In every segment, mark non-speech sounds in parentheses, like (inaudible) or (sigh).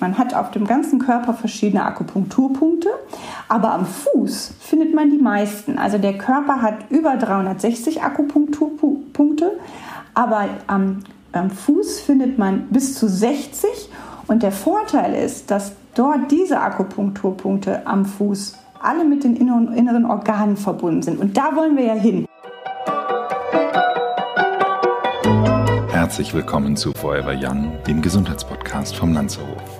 Man hat auf dem ganzen Körper verschiedene Akupunkturpunkte, aber am Fuß findet man die meisten. Also der Körper hat über 360 Akupunkturpunkte, aber am, am Fuß findet man bis zu 60. Und der Vorteil ist, dass dort diese Akupunkturpunkte am Fuß alle mit den inneren Organen verbunden sind. Und da wollen wir ja hin. Herzlich willkommen zu Forever Young, dem Gesundheitspodcast vom Lanzerhof.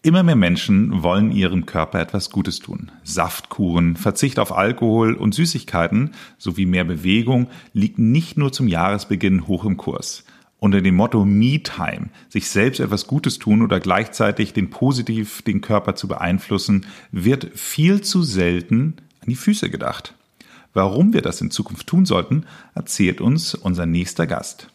Immer mehr Menschen wollen ihrem Körper etwas Gutes tun. Saftkuren, Verzicht auf Alkohol und Süßigkeiten sowie mehr Bewegung liegt nicht nur zum Jahresbeginn hoch im Kurs. Unter dem Motto Me-Time, sich selbst etwas Gutes tun oder gleichzeitig den positiv den Körper zu beeinflussen, wird viel zu selten an die Füße gedacht. Warum wir das in Zukunft tun sollten, erzählt uns unser nächster Gast.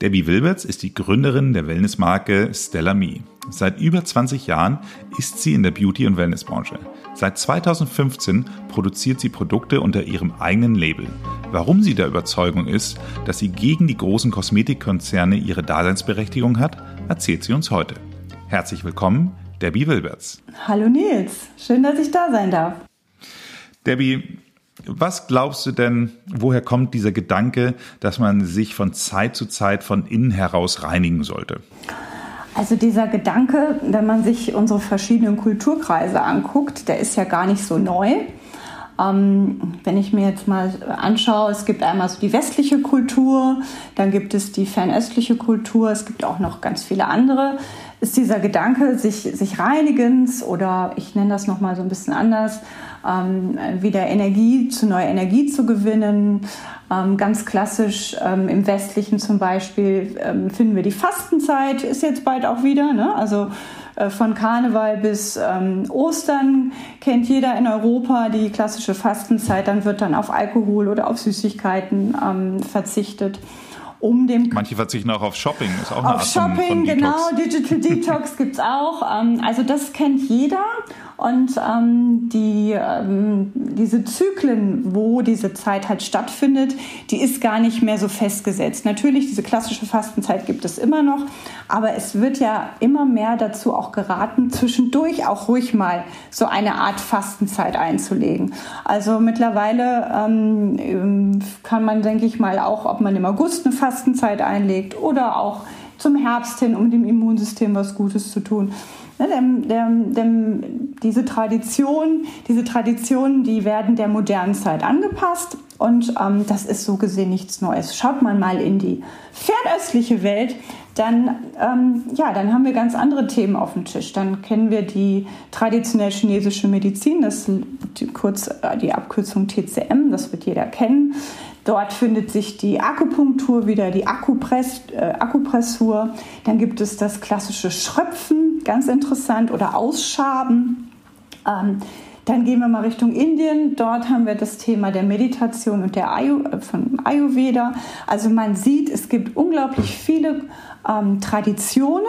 Debbie Wilberts ist die Gründerin der Wellnessmarke Stella Me. Seit über 20 Jahren ist sie in der Beauty- und Wellnessbranche. Seit 2015 produziert sie Produkte unter ihrem eigenen Label. Warum sie der Überzeugung ist, dass sie gegen die großen Kosmetikkonzerne ihre Daseinsberechtigung hat, erzählt sie uns heute. Herzlich willkommen, Debbie Wilberts. Hallo Nils, schön, dass ich da sein darf. Debbie, was glaubst du denn, woher kommt dieser Gedanke, dass man sich von Zeit zu Zeit von innen heraus reinigen sollte? Also dieser Gedanke, wenn man sich unsere verschiedenen Kulturkreise anguckt, der ist ja gar nicht so neu. Ähm, wenn ich mir jetzt mal anschaue, es gibt einmal so die westliche Kultur, dann gibt es die fernöstliche Kultur, es gibt auch noch ganz viele andere. Ist dieser Gedanke sich, sich reinigens oder ich nenne das nochmal so ein bisschen anders, ähm, wieder Energie zu neuer Energie zu gewinnen. Ähm, ganz klassisch ähm, im Westlichen zum Beispiel ähm, finden wir die Fastenzeit, ist jetzt bald auch wieder. Ne? Also äh, von Karneval bis ähm, Ostern kennt jeder in Europa die klassische Fastenzeit. Dann wird dann auf Alkohol oder auf Süßigkeiten ähm, verzichtet um dem. Manche verzichten auch auf Shopping, ist auch eine auf Art Shopping, von, von genau, Digital Detox (laughs) gibt es auch. also das kennt jeder. Und ähm, die, ähm, diese Zyklen, wo diese Zeit halt stattfindet, die ist gar nicht mehr so festgesetzt. Natürlich, diese klassische Fastenzeit gibt es immer noch, aber es wird ja immer mehr dazu auch geraten, zwischendurch auch ruhig mal so eine Art Fastenzeit einzulegen. Also mittlerweile ähm, kann man, denke ich mal, auch, ob man im August eine Fastenzeit einlegt oder auch zum Herbst hin, um dem Immunsystem was Gutes zu tun. Ne, dem, dem, dem, diese Tradition, diese Traditionen, die werden der modernen Zeit angepasst und ähm, das ist so gesehen nichts Neues. Schaut man mal in die fernöstliche Welt, dann, ähm, ja, dann haben wir ganz andere Themen auf dem Tisch. Dann kennen wir die traditionell chinesische Medizin, das die, kurz äh, die Abkürzung TCM, das wird jeder kennen. Dort findet sich die Akupunktur wieder, die Akupress, äh, Akupressur. Dann gibt es das klassische Schröpfen, ganz interessant, oder Ausschaben. Ähm, dann gehen wir mal Richtung Indien. Dort haben wir das Thema der Meditation und der Ayu, äh, von Ayurveda. Also man sieht, es gibt unglaublich viele ähm, Traditionen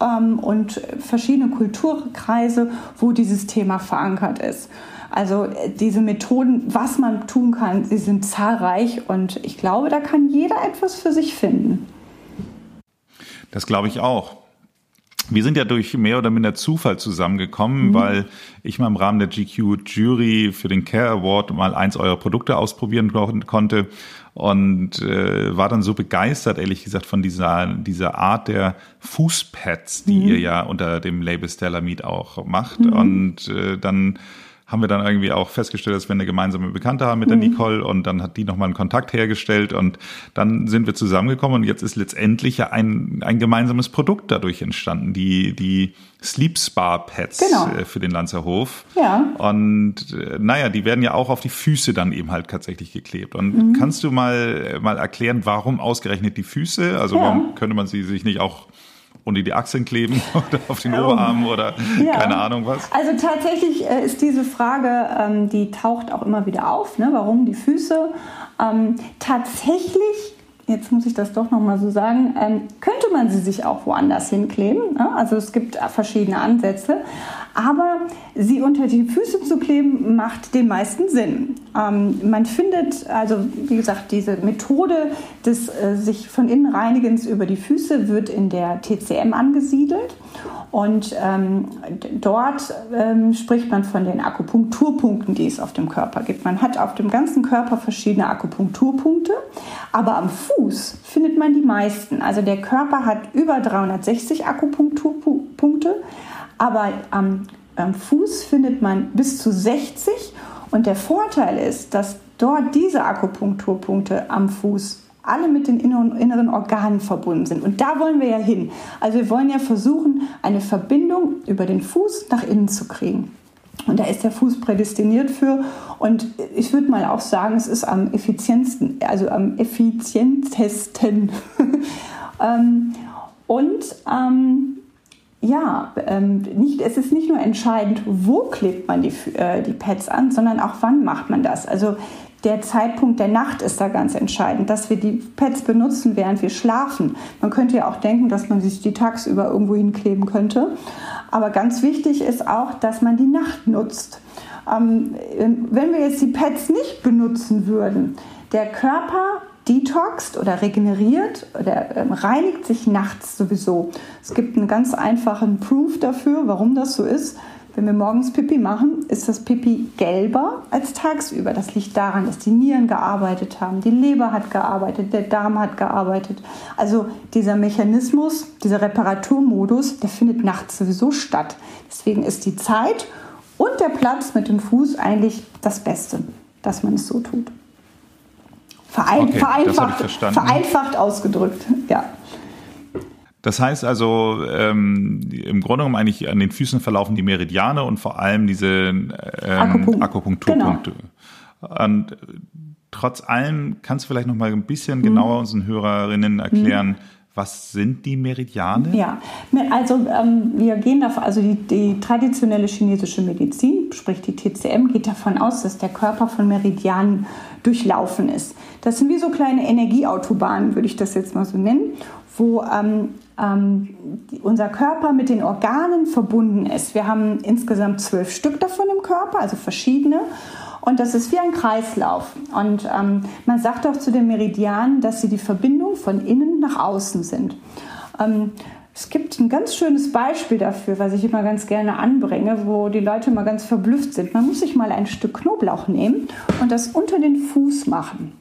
ähm, und verschiedene Kulturkreise, wo dieses Thema verankert ist. Also äh, diese Methoden, was man tun kann, sie sind zahlreich und ich glaube, da kann jeder etwas für sich finden. Das glaube ich auch. Wir sind ja durch mehr oder minder Zufall zusammengekommen, mhm. weil ich mal im Rahmen der GQ Jury für den Care Award mal eins eurer Produkte ausprobieren konnte und äh, war dann so begeistert, ehrlich gesagt, von dieser, dieser Art der Fußpads, die mhm. ihr ja unter dem Label Stellar Meat auch macht. Mhm. Und äh, dann haben wir dann irgendwie auch festgestellt, dass wir eine gemeinsame Bekannte haben mit der mhm. Nicole und dann hat die nochmal einen Kontakt hergestellt und dann sind wir zusammengekommen und jetzt ist letztendlich ja ein, ein gemeinsames Produkt dadurch entstanden, die, die Sleep Spa Pads genau. Äh, für den Lanzerhof. Ja. Und äh, naja, die werden ja auch auf die Füße dann eben halt tatsächlich geklebt. Und mhm. kannst du mal, mal erklären, warum ausgerechnet die Füße? Also ja. warum könnte man sie sich nicht auch unter die Achseln kleben (laughs) oder auf den. Oberarmen oder ja. keine Ahnung was? Also tatsächlich äh, ist diese Frage, ähm, die taucht auch immer wieder auf. Ne? Warum die Füße? Ähm, tatsächlich jetzt muss ich das doch nochmal so sagen, ähm, könnte man sie sich auch woanders hinkleben. Ne? Also es gibt verschiedene Ansätze. Aber sie unter die Füße zu kleben, macht den meisten Sinn. Ähm, man findet, also wie gesagt, diese Methode des äh, sich von innen Reinigens über die Füße wird in der TCM angesiedelt. Und ähm, dort ähm, spricht man von den Akupunkturpunkten, die es auf dem Körper gibt. Man hat auf dem ganzen Körper verschiedene Akupunkturpunkte, aber am Fuß findet man die meisten. Also der Körper hat über 360 Akupunkturpunkte, aber am, am Fuß findet man bis zu 60. Und der Vorteil ist, dass dort diese Akupunkturpunkte am Fuß alle mit den inneren Organen verbunden sind. Und da wollen wir ja hin. Also wir wollen ja versuchen, eine Verbindung über den Fuß nach innen zu kriegen. Und da ist der Fuß prädestiniert für. Und ich würde mal auch sagen, es ist am effizientesten, also am effizientesten. (laughs) Ähm, und ähm, ja, ähm, nicht, es ist nicht nur entscheidend, wo klebt man die, äh, die Pads an, sondern auch wann macht man das. Also der Zeitpunkt der Nacht ist da ganz entscheidend, dass wir die Pads benutzen, während wir schlafen. Man könnte ja auch denken, dass man sich die tagsüber irgendwo hinkleben könnte. Aber ganz wichtig ist auch, dass man die Nacht nutzt. Ähm, wenn wir jetzt die Pads nicht benutzen würden, der Körper detoxt oder regeneriert oder ähm, reinigt sich nachts sowieso. Es gibt einen ganz einfachen Proof dafür, warum das so ist. Wenn wir morgens Pipi machen, ist das Pipi gelber als tagsüber. Das liegt daran, dass die Nieren gearbeitet haben, die Leber hat gearbeitet, der Darm hat gearbeitet. Also dieser Mechanismus, dieser Reparaturmodus, der findet nachts sowieso statt. Deswegen ist die Zeit und der Platz mit dem Fuß eigentlich das Beste, dass man es so tut. Verein, okay, vereinfacht, vereinfacht ausgedrückt, ja. Das heißt also, ähm, im Grunde genommen eigentlich an den Füßen verlaufen die Meridiane und vor allem diese ähm, Akupunkt. Akupunkturpunkte. Genau. Und äh, trotz allem kannst du vielleicht noch mal ein bisschen genauer hm. unseren Hörerinnen erklären, hm. Was sind die Meridiane? Ja, also ähm, wir gehen davon, also die, die, traditionelle chinesische Medizin, sprich die TCM, geht davon aus, dass der Körper von Meridianen durchlaufen ist. Das sind wie so kleine Energieautobahnen, würde ich das jetzt mal so nennen, wo ähm, ähm, unser Körper mit den Organen verbunden ist. Wir haben insgesamt zwölf Stück davon im Körper, also verschiedene. Und das ist wie ein Kreislauf. Und ähm, man sagt auch zu den Meridianen, dass sie die Verbindung von innen nach außen sind. Ähm, es gibt ein ganz schönes Beispiel dafür, was ich immer ganz gerne anbringe, wo die Leute immer ganz verblüfft sind. Man muss sich mal ein Stück Knoblauch nehmen und das unter den Fuß machen.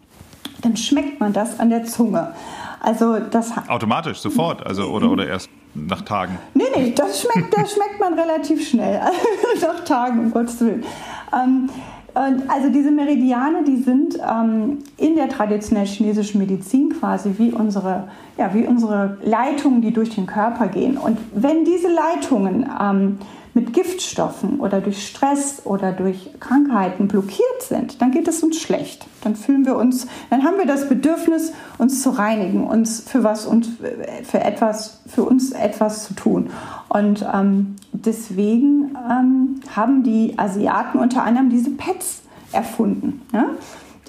Dann schmeckt man das an der Zunge. Also das automatisch sofort, also oder oder erst nach Tagen. Nee, nee, das schmeckt, das schmeckt man relativ schnell. (laughs) nach Tagen, um Gottes Willen. Ähm, und also diese Meridiane, die sind ähm, in der traditionellen chinesischen Medizin quasi wie unsere, ja, wie unsere Leitungen, die durch den Körper gehen. Und wenn diese Leitungen ähm, mit Giftstoffen oder durch Stress oder durch Krankheiten blockiert sind, dann geht es uns schlecht. Dann fühlen wir uns, dann haben wir das Bedürfnis, uns zu reinigen, uns für was und für etwas, für uns etwas zu tun. Und ähm, deswegen ähm, haben die Asiaten unter anderem diese Pets erfunden. Ja?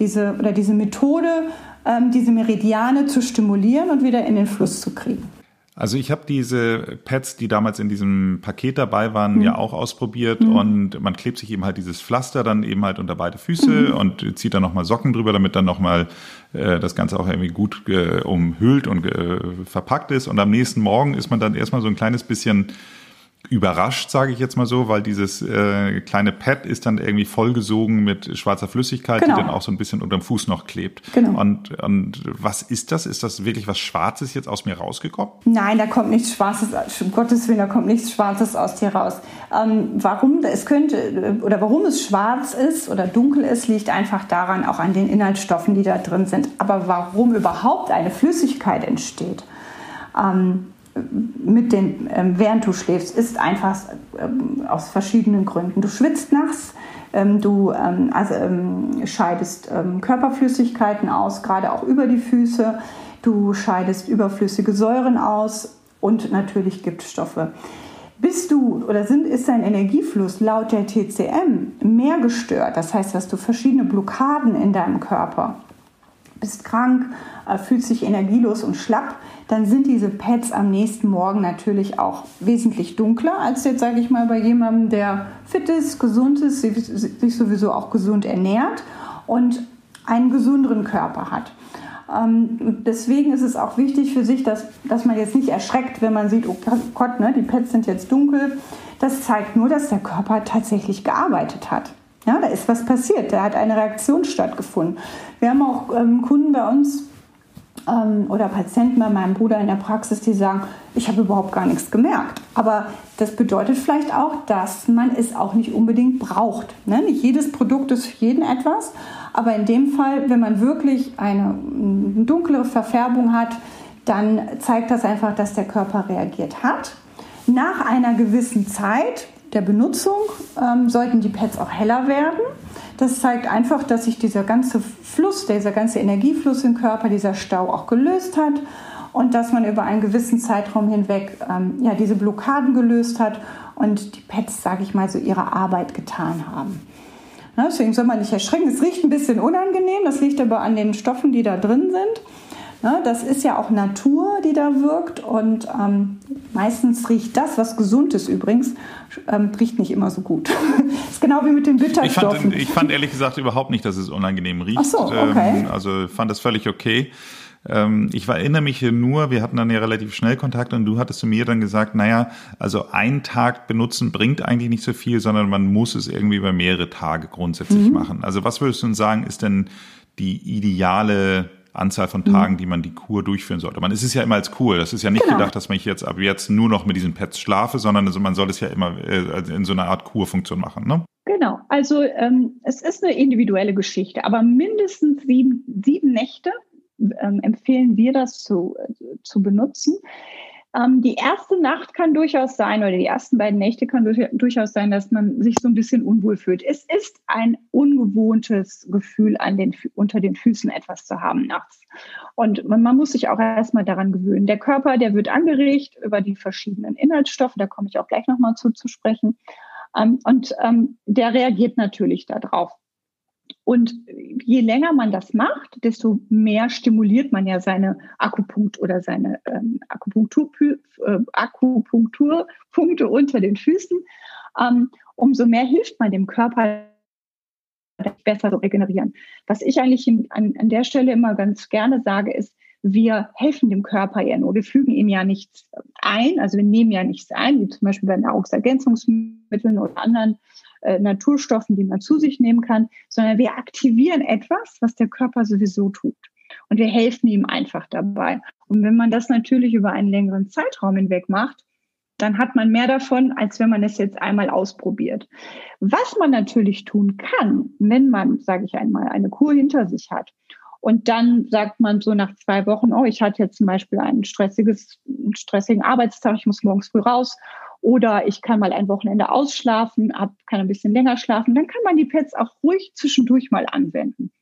Diese, oder diese Methode, ähm, diese Meridiane zu stimulieren und wieder in den Fluss zu kriegen. Also ich habe diese Pads, die damals in diesem Paket dabei waren, mhm. ja auch ausprobiert mhm. und man klebt sich eben halt dieses Pflaster dann eben halt unter beide Füße mhm. und zieht dann nochmal Socken drüber, damit dann nochmal äh, das Ganze auch irgendwie gut äh, umhüllt und äh, verpackt ist und am nächsten Morgen ist man dann erstmal so ein kleines bisschen überrascht, sage ich jetzt mal so, weil dieses äh, kleine Pad ist dann irgendwie vollgesogen mit schwarzer Flüssigkeit, genau. die dann auch so ein bisschen unterm Fuß noch klebt. Genau. Und, und was ist das? Ist das wirklich was Schwarzes jetzt aus mir rausgekommen? Nein, da kommt nichts Schwarzes, um Gottes Willen, da kommt nichts Schwarzes aus dir raus. Ähm, warum es könnte oder warum es schwarz ist oder dunkel ist, liegt einfach daran, auch an den Inhaltsstoffen, die da drin sind. Aber warum überhaupt eine Flüssigkeit entsteht, ähm, mit den, ähm, während du schläfst, ist einfach ähm, aus verschiedenen Gründen. Du schwitzt nachts, ähm, du also, scheidest Körperflüssigkeiten aus, gerade auch über die Füße, du scheidest überflüssige Säuren aus und natürlich Giftstoffe. Bist du oder sind, ist dein Energiefluss laut der TCM mehr gestört, das heißt, hast du verschiedene Blockaden in deinem Körper, bist krank, äh, fühlst dich energielos und schlapp, dann sind diese Pads am nächsten Morgen natürlich auch wesentlich dunkler als jetzt, sage ich mal, bei jemandem, der fit ist, gesund ist, sich sowieso auch gesund ernährt und einen gesünderen Körper hat. Ähm, deswegen ist es auch wichtig für sich, dass, dass man jetzt nicht erschreckt, wenn man sieht, oh Gott, ne, die Pads sind jetzt dunkel. Das zeigt nur, dass der Körper tatsächlich gearbeitet hat. Ja, da ist was passiert, da hat eine Reaktion stattgefunden. Wir haben auch ähm, Kunden bei uns ähm, oder Patienten bei meinem Bruder in der Praxis, die sagen, ich habe überhaupt gar nichts gemerkt. Aber das bedeutet vielleicht auch, dass man es auch nicht unbedingt braucht. Ne? Nicht jedes Produkt ist für jeden etwas, aber in dem Fall, wenn man wirklich eine, eine dunklere Verfärbung hat, dann zeigt das einfach, dass der Körper reagiert hat. Nach einer gewissen Zeit der Benutzung ähm, sollten die Pads auch heller werden. Das zeigt einfach, dass sich dieser ganze Fluss, dieser ganze Energiefluss im Körper, dieser Stau auch gelöst hat und dass man über einen gewissen Zeitraum hinweg ähm, ja, diese Blockaden gelöst hat und die Pads, sage ich mal, so ihre Arbeit getan haben. Ja, deswegen soll man nicht erschrecken. Es riecht ein bisschen unangenehm, das liegt aber an den Stoffen, die da drin sind. Ja, das ist ja auch Natur, die da wirkt und ähm, meistens riecht das, was gesund ist übrigens, ähm, riecht nicht immer so gut. das (laughs) ist genau wie mit den Bitterstoffen. Ich fand, ich fand ehrlich gesagt überhaupt nicht, dass es unangenehm riecht. Ach so, okay. Ähm, also fand das völlig okay. Ähm, ich erinnere mich hier nur, wir hatten dann ja relativ schnell Kontakt und du hattest zu mir dann gesagt, naja, also ein Tag benutzen bringt eigentlich nicht so viel, sondern man muss es irgendwie über mehrere Tage grundsätzlich mhm. machen. Also was würdest du uns sagen, ist denn die ideale Anzahl von Tagen, mhm. die man die Kur durchführen sollte. Man ist es ja immer als Kur. Das ist ja nicht genau. gedacht, dass man jetzt ab jetzt nur noch mit diesen Pads schlafe, sondern also man soll es ja immer äh, in so einer Art Kurfunktion machen. Ne? Genau. Also ähm, es ist eine individuelle Geschichte, aber mindestens sieben, sieben Nächte ähm, empfehlen wir das zu, äh, zu benutzen. Ähm, die erste Nacht kann durchaus sein, oder die ersten beiden Nächte kann durch, durchaus sein, dass man sich so ein bisschen unwohl fühlt. Es ist ein ungewohntes Gefühl, an den, unter den Füßen etwas zu haben nachts. Und man, man muss sich auch erstmal daran gewöhnen. Der Körper, der wird angeregt über die verschiedenen Inhaltsstoffe, da komme ich auch gleich nochmal zu, zu sprechen. Ähm, und ähm, der reagiert natürlich darauf. Und je länger man das macht, desto mehr stimuliert man ja seine Akupunkt oder seine ähm, Akupunktur, äh, Akupunkturpunkte unter den Füßen. Ähm, umso mehr hilft man dem Körper besser zu regenerieren. Was ich eigentlich in, an, an der Stelle immer ganz gerne sage, ist, wir helfen dem Körper ja nur. Wir fügen ihm ja nichts ein, also wir nehmen ja nichts ein, wie zum Beispiel bei Nahrungsergänzungsmitteln oder anderen äh, Naturstoffen, die man zu sich nehmen kann, sondern wir aktivieren etwas, was der Körper sowieso tut. Und wir helfen ihm einfach dabei. Und wenn man das natürlich über einen längeren Zeitraum hinweg macht, dann hat man mehr davon, als wenn man es jetzt einmal ausprobiert. Was man natürlich tun kann, wenn man, sage ich einmal, eine Kur hinter sich hat und dann sagt man so nach zwei Wochen, oh, ich hatte jetzt zum Beispiel einen stressiges, einen stressigen Arbeitstag, ich muss morgens früh raus oder ich kann mal ein Wochenende ausschlafen, kann ein bisschen länger schlafen, dann kann man die Pads auch ruhig zwischendurch mal anwenden.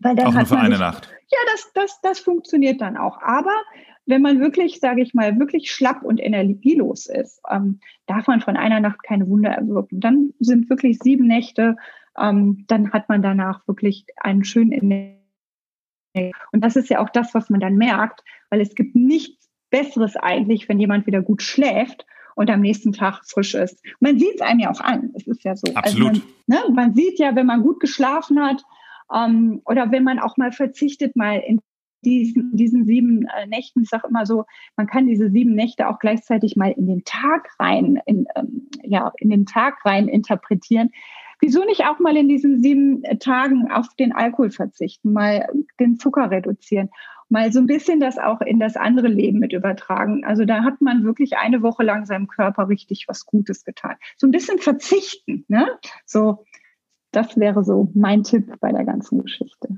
Weil dann auch nur für eine nicht, Nacht. Ja, das, das, das funktioniert dann auch. Aber wenn man wirklich, sage ich mal, wirklich schlapp und energielos ist, ähm, darf man von einer Nacht keine Wunder erwirken. Dann sind wirklich sieben Nächte, ähm, dann hat man danach wirklich einen schönen Energie. Und das ist ja auch das, was man dann merkt, weil es gibt nichts Besseres eigentlich, wenn jemand wieder gut schläft und am nächsten Tag frisch ist. Man sieht es einem ja auch an. Es ist ja so. Also Absolut. Also man, ne, man sieht ja, wenn man gut geschlafen hat ähm, oder wenn man auch mal verzichtet, mal in diesen, diesen sieben äh, Nächten, ich sage immer so, man kann diese sieben Nächte auch gleichzeitig mal in den Tag rein, in, ähm, ja, in den Tag rein interpretieren. Wieso nicht auch mal in diesen sieben Tagen auf den Alkohol verzichten, mal den Zucker reduzieren mal so ein bisschen das auch in das andere Leben mit übertragen. Also da hat man wirklich eine Woche lang seinem Körper richtig was Gutes getan. So ein bisschen verzichten, ne? So, das wäre so mein Tipp bei der ganzen Geschichte.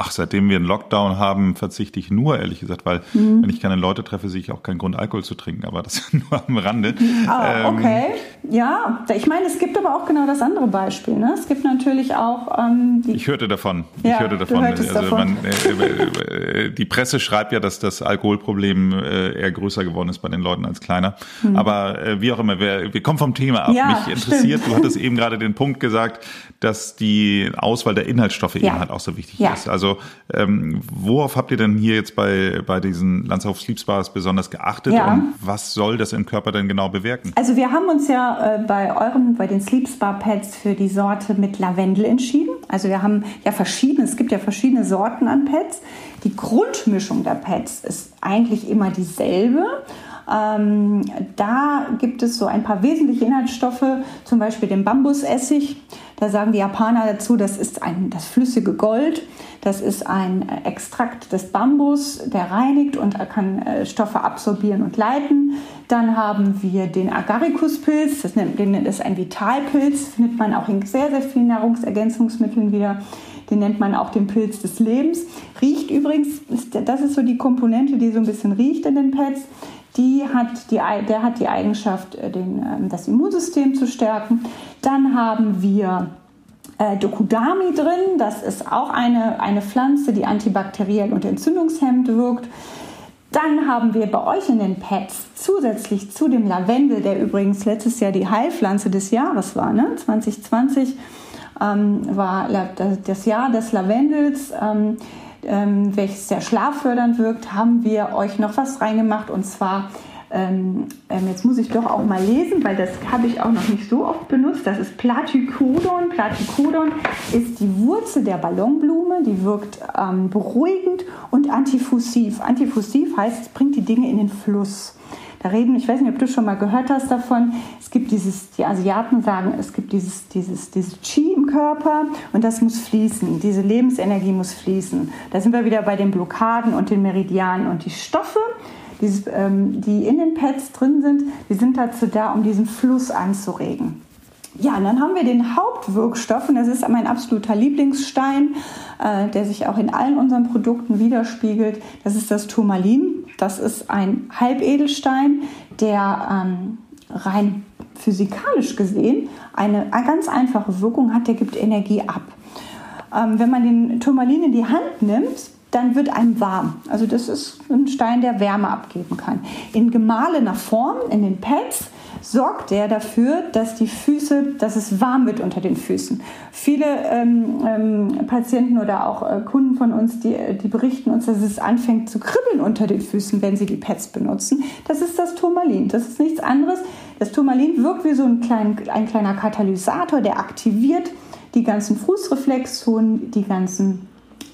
Ach, seitdem wir einen Lockdown haben, verzichte ich nur, ehrlich gesagt, weil mhm. wenn ich keine Leute treffe, sehe ich auch keinen Grund, Alkohol zu trinken, aber das (laughs) nur am Rande. Ah, ähm, okay. Ja, ich meine, es gibt aber auch genau das andere Beispiel. Ne? Es gibt natürlich auch. Ähm, ich hörte davon. Ja, ich hörte davon. Also davon. Man, äh, äh, die Presse schreibt ja, dass das Alkoholproblem äh, eher größer geworden ist bei den Leuten als kleiner. Mhm. Aber äh, wie auch immer, wir, wir kommen vom Thema ab. Ja, Mich interessiert, stimmt. du hattest eben gerade den Punkt gesagt, dass die Auswahl der Inhaltsstoffe ja. eben halt auch so wichtig ist. Also ähm, worauf habt ihr denn hier jetzt bei, bei diesen Landshof Sleep Spas besonders geachtet ja. und was soll das im Körper denn genau bewirken? Also wir haben uns ja äh, bei euren, bei den Sleep Spa Pads für die Sorte mit Lavendel entschieden. Also wir haben ja verschiedene, es gibt ja verschiedene Sorten an Pads. Die Grundmischung der Pads ist eigentlich immer dieselbe. Ähm, da gibt es so ein paar wesentliche Inhaltsstoffe, zum Beispiel den Bambusessig. Da sagen die Japaner dazu, das ist ein, das flüssige Gold. Das ist ein Extrakt des Bambus, der reinigt und kann äh, Stoffe absorbieren und leiten. Dann haben wir den Agarikuspilz, das, ist ein Vitalpilz, findet man auch in sehr, sehr vielen Nahrungsergänzungsmitteln wieder. Den nennt man auch den Pilz des Lebens. Riecht übrigens, das ist so die Komponente, die so ein bisschen riecht in den Pads die hat die, der hat die Eigenschaft, äh, den, ähm, das Immunsystem zu stärken. Dann haben wir äh, Dokudami drin. Das ist auch eine, eine Pflanze, die antibakteriell und entzündungshemmend wirkt. Dann haben wir bei euch in den Pads zusätzlich zu dem Lavendel, der übrigens letztes Jahr die Heilpflanze des Jahres war, ne? 2020 ähm, war das Jahr des Lavendels. Ähm, ähm, welches sehr schlaffördernd wirkt, haben wir euch noch was reingemacht und zwar ähm, ähm, jetzt muss ich doch auch mal lesen, weil das habe ich auch noch nicht so oft benutzt. Das ist Platycodon. Platycodon ist die Wurzel der Ballonblume. Die wirkt ähm, beruhigend und antifusiv. Antifusiv heißt, es bringt die Dinge in den Fluss. Da reden, ich weiß nicht, ob du schon mal gehört hast davon. Es gibt dieses, die Asiaten sagen, es gibt dieses, dieses, dieses Qi im Körper und das muss fließen. Diese Lebensenergie muss fließen. Da sind wir wieder bei den Blockaden und den Meridianen und die Stoffe. Dieses, ähm, die in den Pads drin sind, die sind dazu da, um diesen Fluss anzuregen. Ja, und dann haben wir den Hauptwirkstoff und das ist mein absoluter Lieblingsstein, äh, der sich auch in allen unseren Produkten widerspiegelt. Das ist das Turmalin. Das ist ein Halbedelstein, der ähm, rein physikalisch gesehen eine, eine, ganz einfache Wirkung hat. Der gibt Energie ab. Ähm, wenn man den Turmalin in die Hand nimmt, dann wird einem warm. Also das ist ein Stein, der Wärme abgeben kann. In gemahlener Form, in den Pads, sorgt der dafür, dass die Füße, dass es warm wird unter den Füßen. Viele ähm, ähm, Patienten oder auch äh, Kunden von uns, die, die berichten uns, dass es anfängt zu kribbeln unter den Füßen, wenn sie die Pads benutzen. Das ist das Turmalin. Das ist nichts anderes. Das Turmalin wirkt wie so ein, klein, ein kleiner Katalysator, der aktiviert die ganzen Fußreflexzonen, die ganzen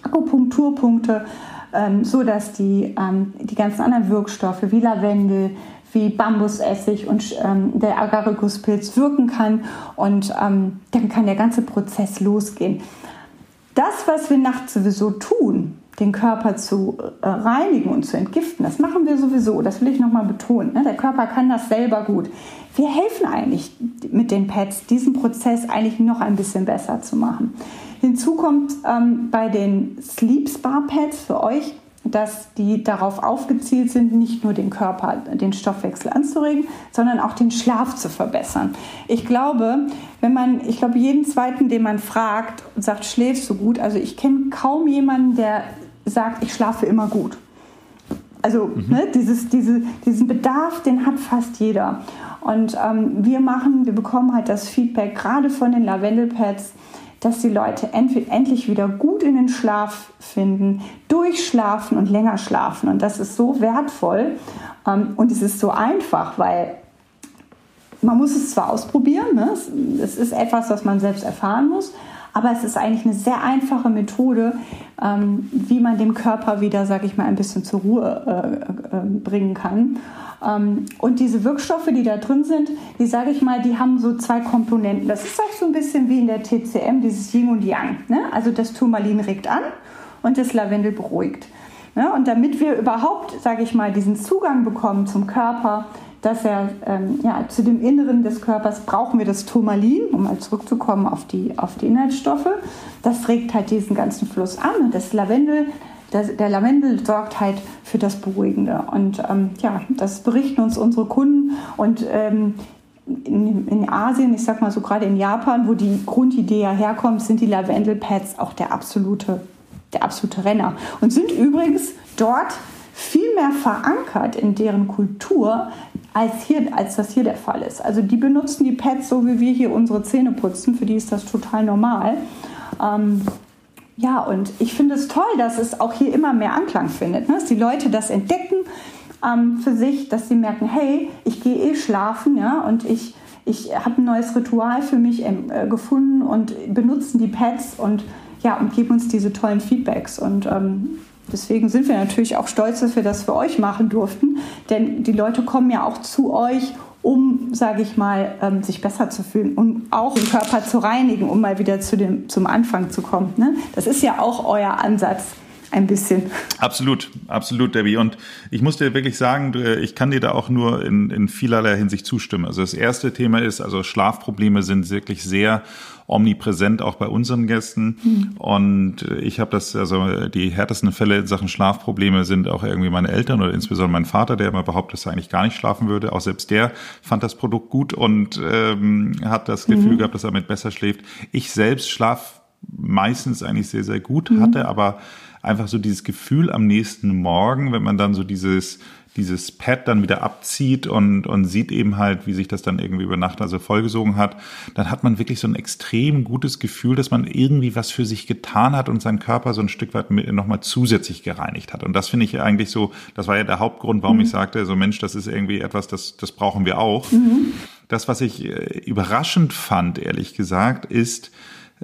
Akupunkturpunkte, ähm, so die, ähm, die ganzen anderen Wirkstoffe wie Lavendel, wie Bambusessig und ähm, der Agarikuspilz wirken kann und ähm, dann kann der ganze Prozess losgehen. Das, was wir nachts sowieso tun, den Körper zu äh, reinigen und zu entgiften, das machen wir sowieso, das will ich nochmal betonen. Ne? Der Körper kann das selber gut. Wir helfen eigentlich mit den Pads, diesen Prozess eigentlich noch ein bisschen besser zu machen. Hinzu kommt ähm, bei den Sleep Spa Pads für euch, dass die darauf aufgezielt sind, nicht nur den Körper, den Stoffwechsel anzuregen, sondern auch den Schlaf zu verbessern. Ich glaube, wenn man, ich glaube, jeden zweiten, den man fragt und sagt, schläfst du gut? Also ich kenne kaum jemanden, der sagt, ich schlafe immer gut. Also mhm. ne, dieses, diese, diesen Bedarf, den hat fast jeder. Und ähm, wir machen, wir bekommen halt das Feedback gerade von den Lavendelpads, dass die Leute endlich wieder gut in den Schlaf finden, durchschlafen und länger schlafen. Und das ist so wertvoll ähm, und es ist so einfach, weil man muss es zwar ausprobieren, ne? es ist etwas, was man selbst erfahren muss, aber es ist eigentlich eine sehr einfache Methode, ähm, wie man dem Körper wieder, sag ich mal, ein bisschen zur Ruhe äh, äh, bringen kann. Ähm, und diese Wirkstoffe, die da drin sind, die sage ich mal, die haben so zwei Komponenten. Das ist auch so ein bisschen wie in der TCM, dieses Yin und Yang. Ne? Also das Turmalin regt an und das Lavendel beruhigt. Ne? Und damit wir überhaupt, sage ich mal, diesen Zugang bekommen zum Körper, dass er ähm, ja, zu dem Inneren des Körpers brauchen wir das Turmalin, um mal zurückzukommen auf die, auf die Inhaltsstoffe. Das regt halt diesen ganzen Fluss an und das Lavendel, das, der Lavendel sorgt halt für das Beruhigende. Und ähm, ja, das berichten uns unsere Kunden und ähm, in, in, Asien, ich sag mal so gerade in Japan, wo die Grundidee ja herkommt, sind die Lavendelpads auch der absolute, der absolute Renner und sind übrigens dort viel mehr verankert in deren Kultur als, hier, als das hier der Fall ist. Also die benutzen die Pads so, wie wir hier unsere Zähne putzen. Für die ist das total normal. Ähm, ja, und ich finde es toll, dass es auch hier immer mehr Anklang findet. Ne? Dass die Leute das entdecken ähm, für sich, dass sie merken, hey, ich gehe eh schlafen ja, und ich, ich habe ein neues Ritual für mich äh, gefunden und benutzen die Pads und, ja, und geben uns diese tollen Feedbacks. Und ähm, Deswegen sind wir natürlich auch stolz, dass wir das für euch machen durften, denn die Leute kommen ja auch zu euch, um, sage ich mal, ähm, sich besser zu fühlen, um auch den Körper zu reinigen, um mal wieder zu dem, zum Anfang zu kommen. Ne? Das ist ja auch euer Ansatz ein bisschen. Absolut, absolut, Debbie. Und ich muss dir wirklich sagen, ich kann dir da auch nur in, in vielerlei Hinsicht zustimmen. Also das erste Thema ist, also Schlafprobleme sind wirklich sehr omnipräsent auch bei unseren Gästen. Mhm. Und ich habe das, also die härtesten Fälle in Sachen Schlafprobleme sind auch irgendwie meine Eltern oder insbesondere mein Vater, der immer behauptet, dass er eigentlich gar nicht schlafen würde. Auch selbst der fand das Produkt gut und ähm, hat das Gefühl mhm. gehabt, dass er damit besser schläft. Ich selbst schlaf meistens eigentlich sehr, sehr gut, mhm. hatte aber einfach so dieses Gefühl am nächsten Morgen, wenn man dann so dieses dieses Pad dann wieder abzieht und, und sieht eben halt, wie sich das dann irgendwie über Nacht also vollgesogen hat, dann hat man wirklich so ein extrem gutes Gefühl, dass man irgendwie was für sich getan hat und seinen Körper so ein Stück weit nochmal zusätzlich gereinigt hat. Und das finde ich eigentlich so, das war ja der Hauptgrund, warum mhm. ich sagte, so Mensch, das ist irgendwie etwas, das, das brauchen wir auch. Mhm. Das, was ich äh, überraschend fand, ehrlich gesagt, ist,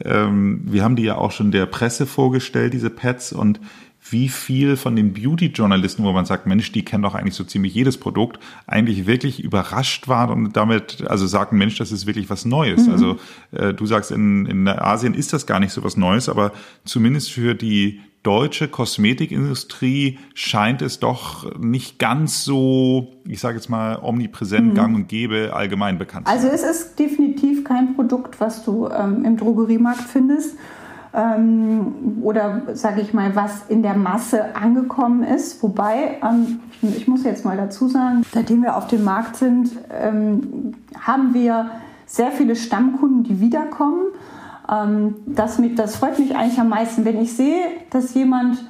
ähm, wir haben die ja auch schon der Presse vorgestellt, diese Pads, und wie viel von den Beauty-Journalisten, wo man sagt, Mensch, die kennen doch eigentlich so ziemlich jedes Produkt, eigentlich wirklich überrascht waren und damit, also sagen, Mensch, das ist wirklich was Neues. Mhm. Also äh, du sagst, in, in Asien ist das gar nicht so was Neues, aber zumindest für die deutsche Kosmetikindustrie scheint es doch nicht ganz so, ich sage jetzt mal, omnipräsent, mhm. gang und gäbe, allgemein bekannt. Also es ist definitiv kein Produkt, was du ähm, im Drogeriemarkt findest ähm, oder sage ich mal, was in der Masse angekommen ist. Wobei, ähm, ich muss jetzt mal dazu sagen, seitdem wir auf dem Markt sind, ähm, haben wir sehr viele Stammkunden, die wiederkommen. Das, mit, das freut mich eigentlich am meisten, wenn ich sehe, dass jemand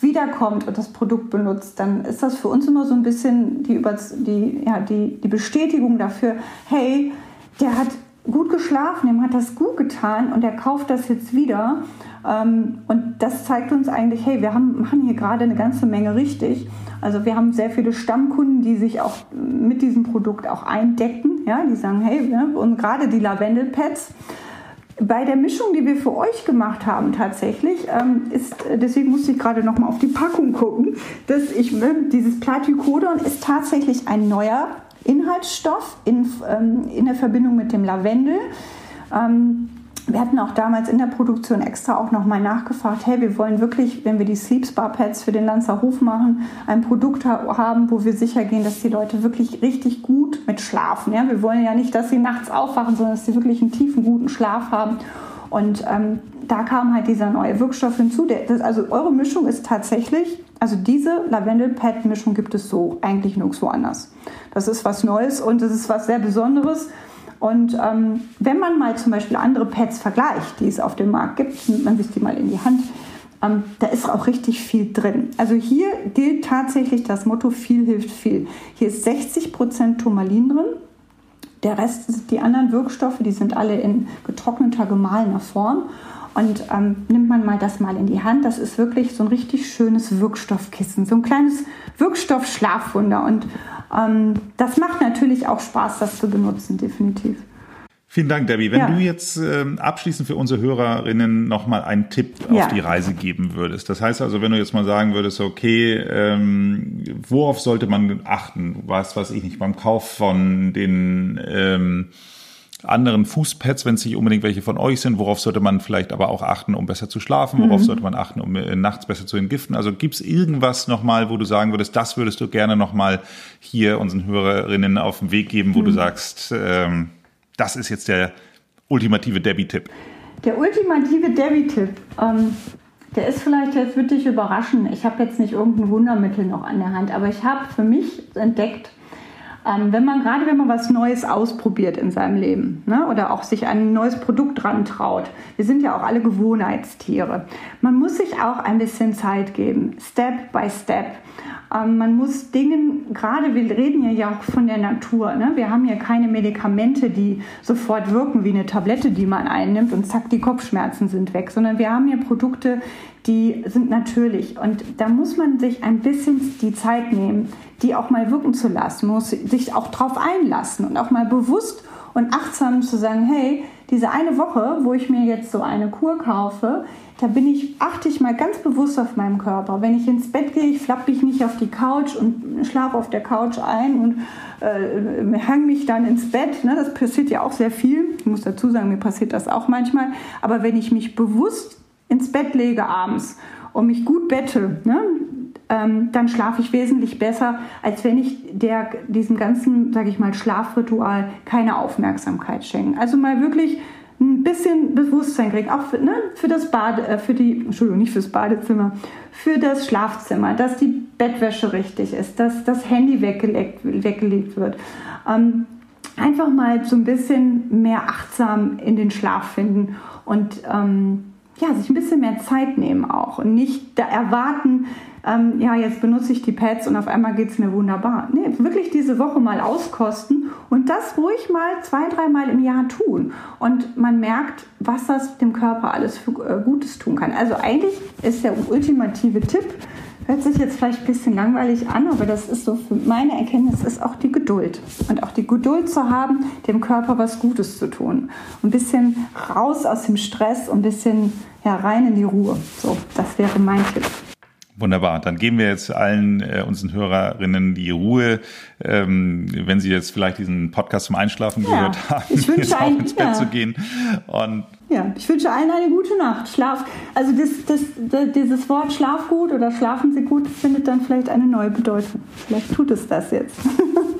wiederkommt und das Produkt benutzt, dann ist das für uns immer so ein bisschen die, die, ja, die, die Bestätigung dafür, hey, der hat gut geschlafen, dem hat das gut getan und er kauft das jetzt wieder. Ähm, und das zeigt uns eigentlich, hey, wir haben, machen hier gerade eine ganze Menge richtig. Also wir haben sehr viele Stammkunden, die sich auch mit diesem Produkt auch eindecken. Ja, die sagen, hey, ne, und gerade die Lavendelpads. Bei der Mischung, die wir für euch gemacht haben, tatsächlich, ähm, ist, deswegen musste ich gerade noch mal auf die Packung gucken, dass ich, ne, dieses Platycodon ist tatsächlich ein neuer Inhaltsstoff in, ähm, in der Verbindung mit dem Lavendel. Ähm, wir hatten auch damals in der Produktion extra auch nochmal nachgefragt, hey, wir wollen wirklich, wenn wir die Sleep Spa Pads für den Lanzer Hof machen, ein Produkt haben, wo wir sicher gehen, dass die Leute wirklich richtig gut mit schlafen. Ja? Wir wollen ja nicht, dass sie nachts aufwachen, sondern dass sie wirklich einen tiefen, guten Schlaf haben. Und ähm, da kam halt dieser neue Wirkstoff hinzu. Der, das, also eure Mischung ist tatsächlich, also diese Lavendel-Pad-Mischung gibt es so eigentlich nirgendwo anders. Das ist was Neues und das ist was sehr Besonderes. Und ähm, wenn man mal zum Beispiel andere Pads vergleicht, die es auf dem Markt gibt, nimmt man sich die mal in die Hand, ähm, da ist auch richtig viel drin. Also hier gilt tatsächlich das Motto, viel hilft viel. Hier ist 60% Turmalin drin, der Rest, die anderen Wirkstoffe, die sind alle in getrockneter, gemahlener Form. Und ähm, nimmt man mal das mal in die Hand, das ist wirklich so ein richtig schönes Wirkstoffkissen, so ein kleines Wirkstoffschlafwunder. Und ähm, das macht natürlich auch Spaß, das zu benutzen, definitiv. Vielen Dank, Debbie. Wenn ja. du jetzt ähm, abschließend für unsere Hörerinnen nochmal einen Tipp ja. auf die Reise geben würdest. Das heißt also, wenn du jetzt mal sagen würdest, okay, ähm, worauf sollte man achten? Was weiß ich nicht, beim Kauf von den ähm, anderen Fußpads, wenn es nicht unbedingt welche von euch sind? Worauf sollte man vielleicht aber auch achten, um besser zu schlafen? Worauf mhm. sollte man achten, um äh, nachts besser zu entgiften? Also gibt es irgendwas nochmal, wo du sagen würdest, das würdest du gerne nochmal hier unseren Hörerinnen auf den Weg geben, wo mhm. du sagst, ähm, das ist jetzt der ultimative Debbie-Tipp? Der ultimative Debbie-Tipp, ähm, der ist vielleicht, jetzt wird dich überraschen. Ich habe jetzt nicht irgendein Wundermittel noch an der Hand, aber ich habe für mich entdeckt, ähm, wenn man gerade wenn man was Neues ausprobiert in seinem Leben ne, oder auch sich ein neues Produkt dran traut, wir sind ja auch alle Gewohnheitstiere. Man muss sich auch ein bisschen Zeit geben, Step by Step. Ähm, man muss Dingen, gerade wir reden ja auch von der Natur. Ne? Wir haben ja keine Medikamente, die sofort wirken wie eine Tablette, die man einnimmt und zack, die Kopfschmerzen sind weg, sondern wir haben hier Produkte, die sind natürlich. Und da muss man sich ein bisschen die Zeit nehmen, die auch mal wirken zu lassen, man muss sich auch drauf einlassen und auch mal bewusst und achtsam zu sagen, hey, diese eine Woche, wo ich mir jetzt so eine Kur kaufe, da bin ich, achte ich mal ganz bewusst auf meinen Körper. Wenn ich ins Bett gehe, ich flappe ich nicht auf die Couch und schlafe auf der Couch ein und äh, hang mich dann ins Bett. Ne? Das passiert ja auch sehr viel. Ich muss dazu sagen, mir passiert das auch manchmal. Aber wenn ich mich bewusst ins Bett lege abends und mich gut bette, ne? Ähm, dann schlafe ich wesentlich besser, als wenn ich der, diesem ganzen, sage ich mal, Schlafritual keine Aufmerksamkeit schenke. Also mal wirklich ein bisschen Bewusstsein kriegen, auch für, ne, für das Bade, äh, für die, Entschuldigung, nicht fürs Badezimmer, für das Schlafzimmer, dass die Bettwäsche richtig ist, dass das Handy weggelegt, weggelegt wird. Ähm, einfach mal so ein bisschen mehr achtsam in den Schlaf finden und ähm, ja, sich ein bisschen mehr Zeit nehmen auch und nicht erwarten, ähm, ja, jetzt benutze ich die Pads und auf einmal geht es mir wunderbar. Nee, wirklich diese Woche mal auskosten und das ruhig mal zwei, dreimal im Jahr tun. Und man merkt, was das dem Körper alles für äh, Gutes tun kann. Also eigentlich ist der ultimative Tipp, hört sich jetzt vielleicht ein bisschen langweilig an, aber das ist so für meine Erkenntnis, ist auch die Geduld. Und auch die Geduld zu haben, dem Körper was Gutes zu tun. Ein bisschen raus aus dem Stress ein bisschen ja, rein in die Ruhe. So, das wäre mein Tipp. Wunderbar. Dann geben wir jetzt allen äh, unseren Hörerinnen die Ruhe, ähm, wenn sie jetzt vielleicht diesen Podcast zum Einschlafen ja, gehört haben, ich (laughs) wünsche jetzt ein, ins Bett ja. zu gehen. Und ja, ich wünsche allen eine gute Nacht. Schlaf. Also das, das, das, dieses Wort Schlaf gut oder schlafen Sie gut findet dann vielleicht eine neue Bedeutung. Vielleicht tut es das jetzt.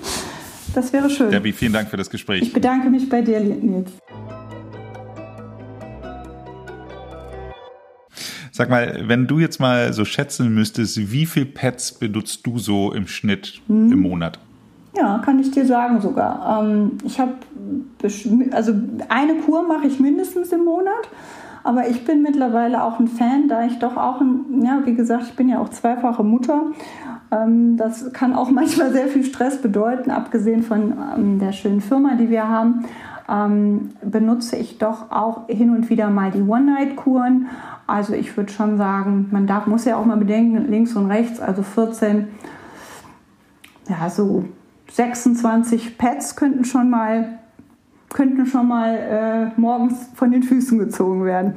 (laughs) das wäre schön. Debbie, vielen Dank für das Gespräch. Ich bedanke mich bei dir, Nils. Sag mal, wenn du jetzt mal so schätzen müsstest, wie viel Pets benutzt du so im Schnitt hm. im Monat? Ja, kann ich dir sagen sogar. Ähm, ich habe, also eine Kur mache ich mindestens im Monat. Aber ich bin mittlerweile auch ein Fan, da ich doch auch, ein, ja, wie gesagt, ich bin ja auch zweifache Mutter. Ähm, das kann auch (laughs) manchmal sehr viel Stress bedeuten, abgesehen von ähm, der schönen Firma, die wir haben. Benutze ich doch auch hin und wieder mal die One-Night-Kuren also ich würde schon sagen, man darf, muss ja auch mal bedenken, links und rechts, also 14, ja, so 26 Pads könnten schon mal, könnten schon mal äh, morgens von den Füßen gezogen werden.